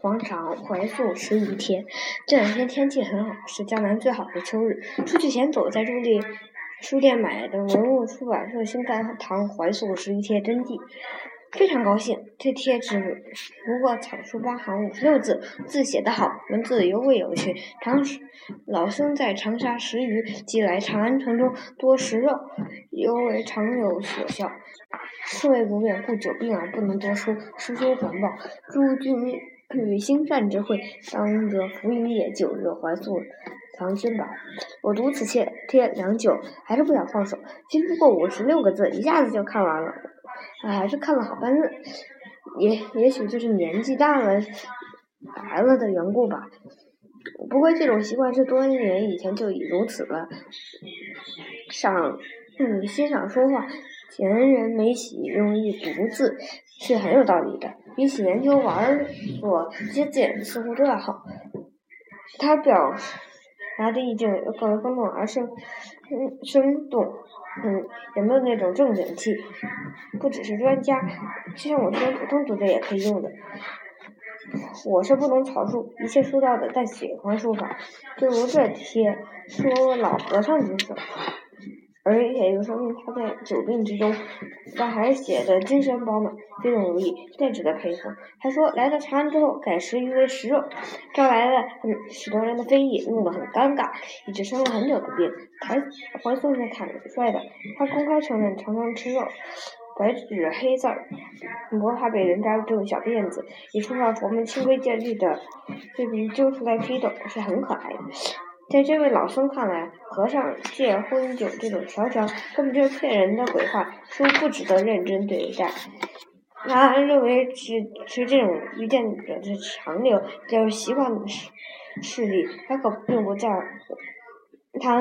广场怀素十余天。这两天天气很好，是江南最好的秋日。出去前走在种地书店买的文物出版社新刊《唐怀素十余帖真迹》，非常高兴。这帖只不过草书八行五十六字，字写得好，文字尤为有趣。长老僧在长沙十余，即来长安城中多食肉，尤为常有所效。侍卫不便，故久病而不能多书。诗书环抱，诸君与心善之会，当得浮云也。九日怀素。藏经宝，我读此帖贴良久，还是不想放手。经过五十六个字，一下子就看完了，还是看了好半日。也也许就是年纪大了，白了的缘故吧。不过这种习惯是多年以前就已如此了。赏，嗯，欣赏书画，前人没喜用一“独字，是很有道理的。比起研究玩所这些字，似乎都要好。他表。达的意境更为生动而生，嗯，生动，嗯，也没有那种正经气。不只是专家，就像我这种普通读者也可以用的。我是不懂草书，一切书道的，但喜欢书法。就如这帖说老和尚之手。而且又说明他在久病之中，但还写的精神饱满，飞动如意，太值得佩服。还说来到长安之后，改食鱼为食肉，招来了很许多人的非议，弄得很尴尬，一直生了很久的病。台怀素是坦率的，他公开承认常常吃肉，白纸黑字儿，不怕被人扎这种小辫子，一触犯佛门清规戒律的罪名揪出来批斗，是很可爱的。在这位老僧看来，和尚借荤酒这种条条根本就是骗人的鬼话，书不值得认真对待。他认为只是这种遇见者的长流，就是习惯势势力，他可并不在乎。他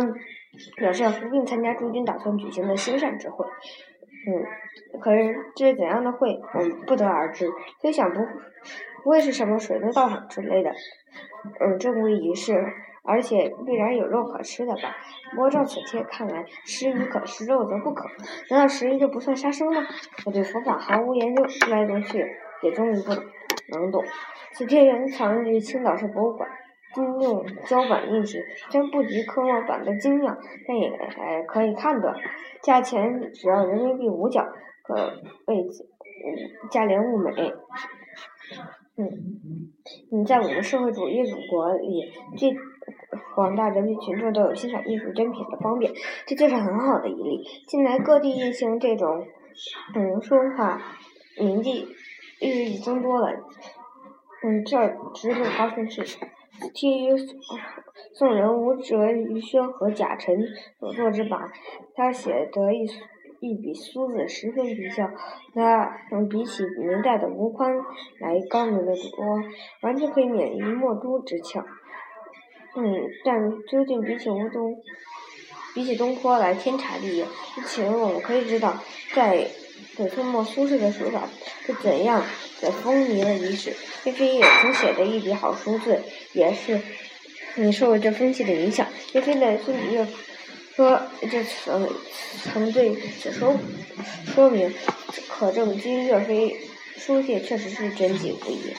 表示服病参加诸君打算举行的兴善之会。嗯，可是这是怎样的会，我们不得而知。所以想不不会是什么水中道场之类的，嗯，正规仪式。而且必然有肉可吃的吧？摸照此帖看来，食鱼可食肉则不可。难道食鱼就不算杀生吗？我对佛法毫无研究，来读去也终于不能懂。此帖原藏于青岛市博物馆，今用胶版印制，虽然不及刻墨版的精妙，但也可以看得。价钱只要人民币五角，可谓价廉物美。嗯，嗯，在我们社会主义祖国里，这。广大人民群众都有欣赏艺术珍品的方便，这就是很好的一例。近来各地运行这种嗯说法，名迹日益增多了。嗯，这儿值得高兴是，贴于宋人吴哲于轩和贾臣所作之版，他写得一一笔苏字十分笔效，那嗯比起明代的吴宽来高明的多，完全可以免于墨都之呛。嗯，但究竟比起吴东，比起东坡来天差地远。请我们可以知道，在北宋末苏轼的书法是怎样的风靡了一时。岳飞也曾写的一笔好书字，也是嗯受了这风气的影响。岳飞的孙子岳说这曾曾对此说说明，可证今岳飞书写确实是真迹不一。